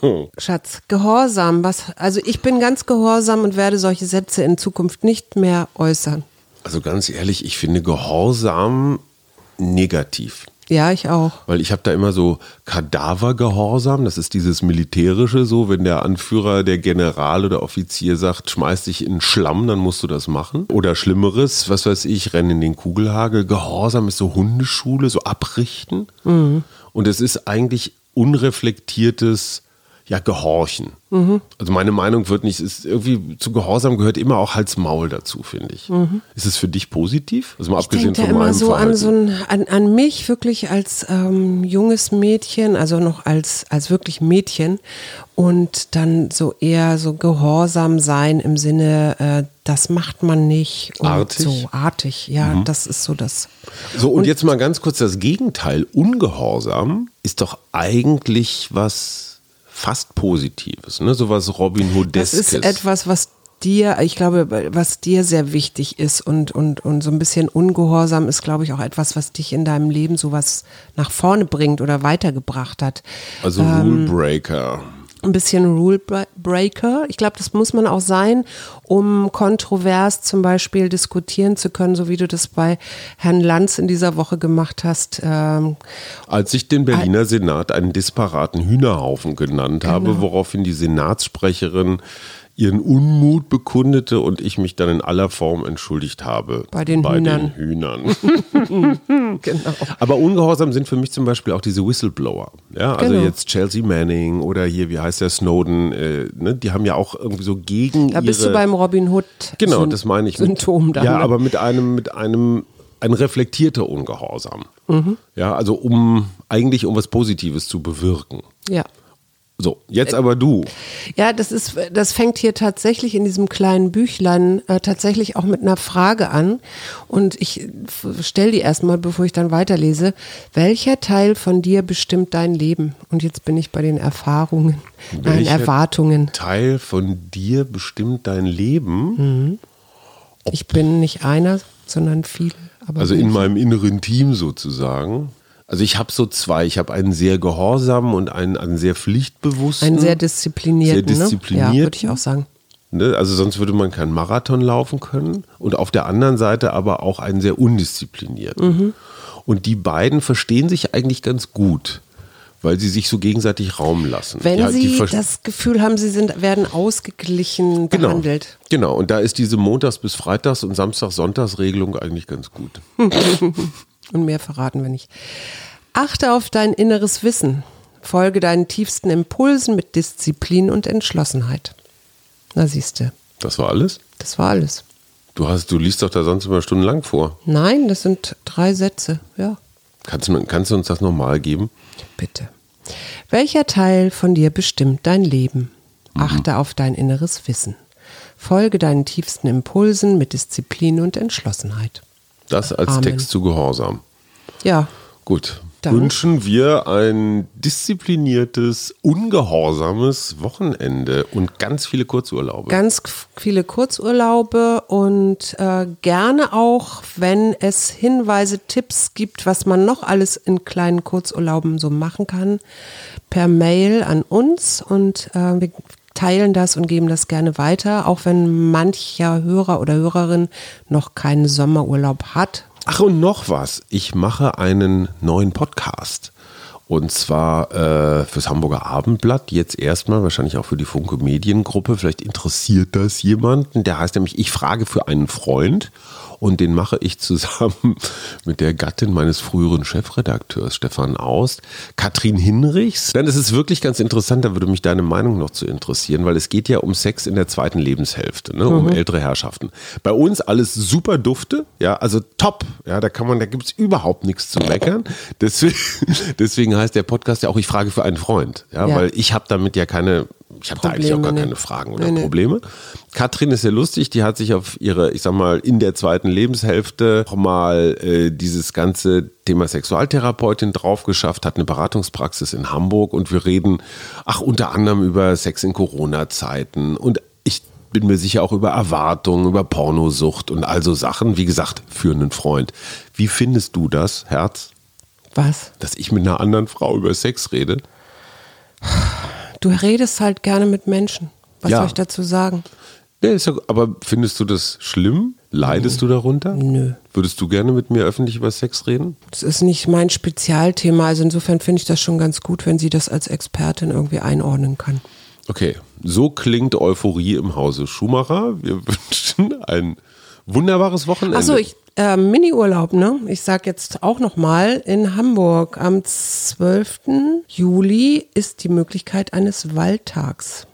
(laughs) Schatz, Gehorsam, was, also ich bin ganz gehorsam und werde solche Sätze in Zukunft nicht mehr äußern. Also ganz ehrlich, ich finde Gehorsam negativ. Ja, ich auch. Weil ich habe da immer so Kadavergehorsam, das ist dieses militärische so, wenn der Anführer, der General oder Offizier sagt, schmeiß dich in den Schlamm, dann musst du das machen. Oder schlimmeres, was weiß ich, renn in den Kugelhagel. Gehorsam ist so Hundeschule, so abrichten. Mhm. Und es ist eigentlich unreflektiertes ja, gehorchen. Mhm. Also meine Meinung wird nicht, ist irgendwie zu Gehorsam gehört immer auch Hals-Maul dazu, finde ich. Ist es für dich positiv? Also mal Ich abgesehen von immer meinem so an so ein, an, an mich wirklich als ähm, junges Mädchen, also noch als, als wirklich Mädchen und dann so eher so gehorsam sein im Sinne, äh, das macht man nicht. Und Artig? Mhm. So artig, ja, das ist so das. So, und, jetzt mal ganz kurz das Gegenteil. Ungehorsam ist doch eigentlich was fast Positives, ne? So was Robin Das Hoodeskes. ist etwas, was dir, ich glaube, was dir sehr wichtig ist und, und, und so ein bisschen ungehorsam ist, glaube ich, auch etwas, was dich in deinem Leben sowas nach vorne bringt oder weitergebracht hat. also ähm, Rule Breaker. Ein bisschen Rule Bre- Breaker. Ich glaube, das muss man auch sein, um kontrovers zum Beispiel diskutieren zu können, so wie du das bei Herrn Lanz in dieser Woche gemacht hast. Ähm, Als ich den Berliner Senat einen disparaten Hühnerhaufen genannt Genau. habe, woraufhin die Senatssprecherin ihren Unmut bekundete und ich mich dann in aller Form entschuldigt habe. Bei den bei Hühnern. Den Hühnern. (laughs) genau. Aber ungehorsam sind für mich zum Beispiel auch diese Whistleblower. Ja, also Genau. jetzt Chelsea Manning oder hier, wie heißt der Snowden, äh, ne, die haben ja auch irgendwie so gegen Da ihre... bist du beim Robin Hood Genau, Syn- das meine ich. mit- Symptom dann. Ja, ne? aber mit einem, mit einem, ein reflektierter Ungehorsam. Mhm. Ja, also um, eigentlich um was Positives zu bewirken. ja. So, jetzt aber du. Ja, das ist, das fängt hier tatsächlich in diesem kleinen Büchlein äh, tatsächlich auch mit einer Frage an. Und ich stelle die erstmal, bevor ich dann weiterlese. Welcher Teil von dir bestimmt dein Leben? Und jetzt bin ich bei den Erfahrungen, nein, Erwartungen. Teil von dir bestimmt dein Leben. Mhm. Ich bin nicht einer, sondern viele. Aber Also in meinem inneren Team sozusagen. Also ich habe so zwei. Ich habe einen sehr gehorsamen und einen, einen sehr pflichtbewussten. einen sehr disziplinierten. Sehr Ne? Ja, disziplinierten. würde ich auch sagen. Ne? Also sonst würde man keinen Marathon laufen können. Und auf der anderen Seite aber auch einen sehr undisziplinierten. Mhm. Und die beiden verstehen sich eigentlich ganz gut, weil sie sich so gegenseitig Raum lassen. Wenn Ja, Sie das Gefühl haben, Sie sind, werden ausgeglichen genau, behandelt. Genau, und da ist diese Montags- bis Freitags- und Samstag-Sonntags-Regelung eigentlich ganz gut. (laughs) Und mehr verraten wir nicht. Achte auf dein inneres Wissen. Folge deinen tiefsten Impulsen mit Disziplin und Entschlossenheit. Na siehste, Das war alles? das war alles. Du, hast, du liest doch da sonst immer stundenlang vor. Nein, das sind drei Sätze. Ja, Kannst du, kannst du uns das nochmal geben? bitte. Welcher Teil von dir bestimmt dein Leben? Achte auf dein inneres Wissen. Folge deinen tiefsten Impulsen mit Disziplin und Entschlossenheit. Das als Amen. Text zu Gehorsam. Ja, Gut. Dann- Wünschen wir ein diszipliniertes, ungehorsames Wochenende und ganz viele Kurzurlaube. ganz viele Kurzurlaube und äh, gerne auch, wenn es Hinweise, Tipps gibt, was man noch alles in kleinen Kurzurlauben so machen kann, per Mail an uns und äh, wir teilen das und geben das gerne weiter, auch wenn mancher Hörer oder Hörerin noch keinen Sommerurlaub hat. Ach und noch was. Ich mache einen neuen Podcast. Und zwar äh, fürs Hamburger Abendblatt, jetzt erstmal, wahrscheinlich auch für die Funke Mediengruppe. Vielleicht interessiert das jemanden. Der heißt nämlich Ich frage für einen Freund. Und den mache ich zusammen (laughs) mit der Gattin meines früheren Chefredakteurs, Stefan Aust, Katrin Hinrichs. Denn es ist wirklich ganz interessant, da würde mich deine Meinung noch zu interessieren, weil es geht ja um Sex in der zweiten Lebenshälfte, ne, um ältere Herrschaften. Bei uns alles super dufte, ja, also top, ja, da kann man, da gibt es überhaupt nichts zu meckern. Deswegen, (laughs) deswegen heißt der Podcast ja auch Ich frage für einen Freund, ja, Ja. weil ich habe damit ja keine, ich habe da eigentlich auch gar ne? keine Fragen oder Nee, nee. Probleme. Katrin ist ja lustig, die hat sich auf ihre, ich sag mal, in der zweiten Lebenshälfte noch mal äh, dieses ganze Thema Sexualtherapeutin drauf geschafft, hat eine Beratungspraxis in Hamburg und wir reden, ach, unter anderem über Sex in Corona-Zeiten und ich bin mir sicher auch über Erwartungen, über Pornosucht und also Sachen, wie gesagt, für einen Freund. Wie findest du das, Herz, Was? dass ich mit einer anderen Frau über Sex rede? Du redest halt gerne mit Menschen. Was Ja. soll ich dazu sagen? Nee, ist ja, aber findest du das schlimm? Leidest du darunter? Nö. Würdest du gerne mit mir öffentlich über Sex reden? Das ist nicht mein Spezialthema. Also insofern finde ich das schon ganz gut, wenn sie das als Expertin irgendwie einordnen kann. Okay, so klingt Euphorie im Hause Schumacher. Wir (laughs) wünschen ein wunderbares Wochenende. Achso, ich äh, Mini-Urlaub, ne? Ich sag jetzt auch nochmal, in Hamburg am 12. Juli ist die Möglichkeit eines Waldtags.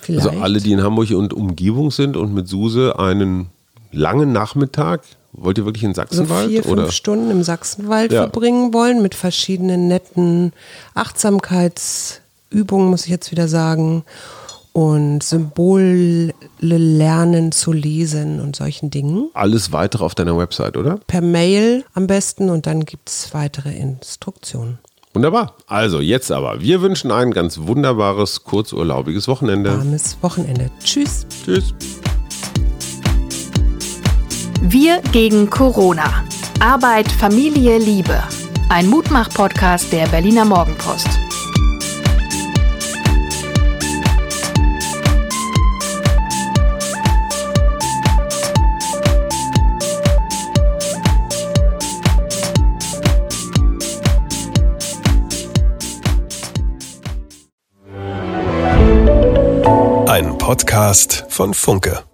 Vielleicht. Also alle, die in Hamburg und Umgebung sind und mit Suse einen langen Nachmittag, wollt ihr wirklich in so Sachsenwald? vier, fünf oder? Stunden im Sachsenwald Ja. verbringen wollen mit verschiedenen netten Achtsamkeitsübungen, muss ich jetzt wieder sagen, und Symbole lernen zu lesen und solchen Dingen. Alles weitere auf deiner Website, oder? Per Mail am besten und dann gibt es weitere Instruktionen. Wunderbar. Also jetzt aber. Wir wünschen ein ganz wunderbares, kurzurlaubiges Wochenende. Warmes Wochenende. Tschüss. Tschüss. Wir gegen Corona. Arbeit, Familie, Liebe. Ein Mutmach-Podcast der Berliner Morgenpost. Podcast von Funke.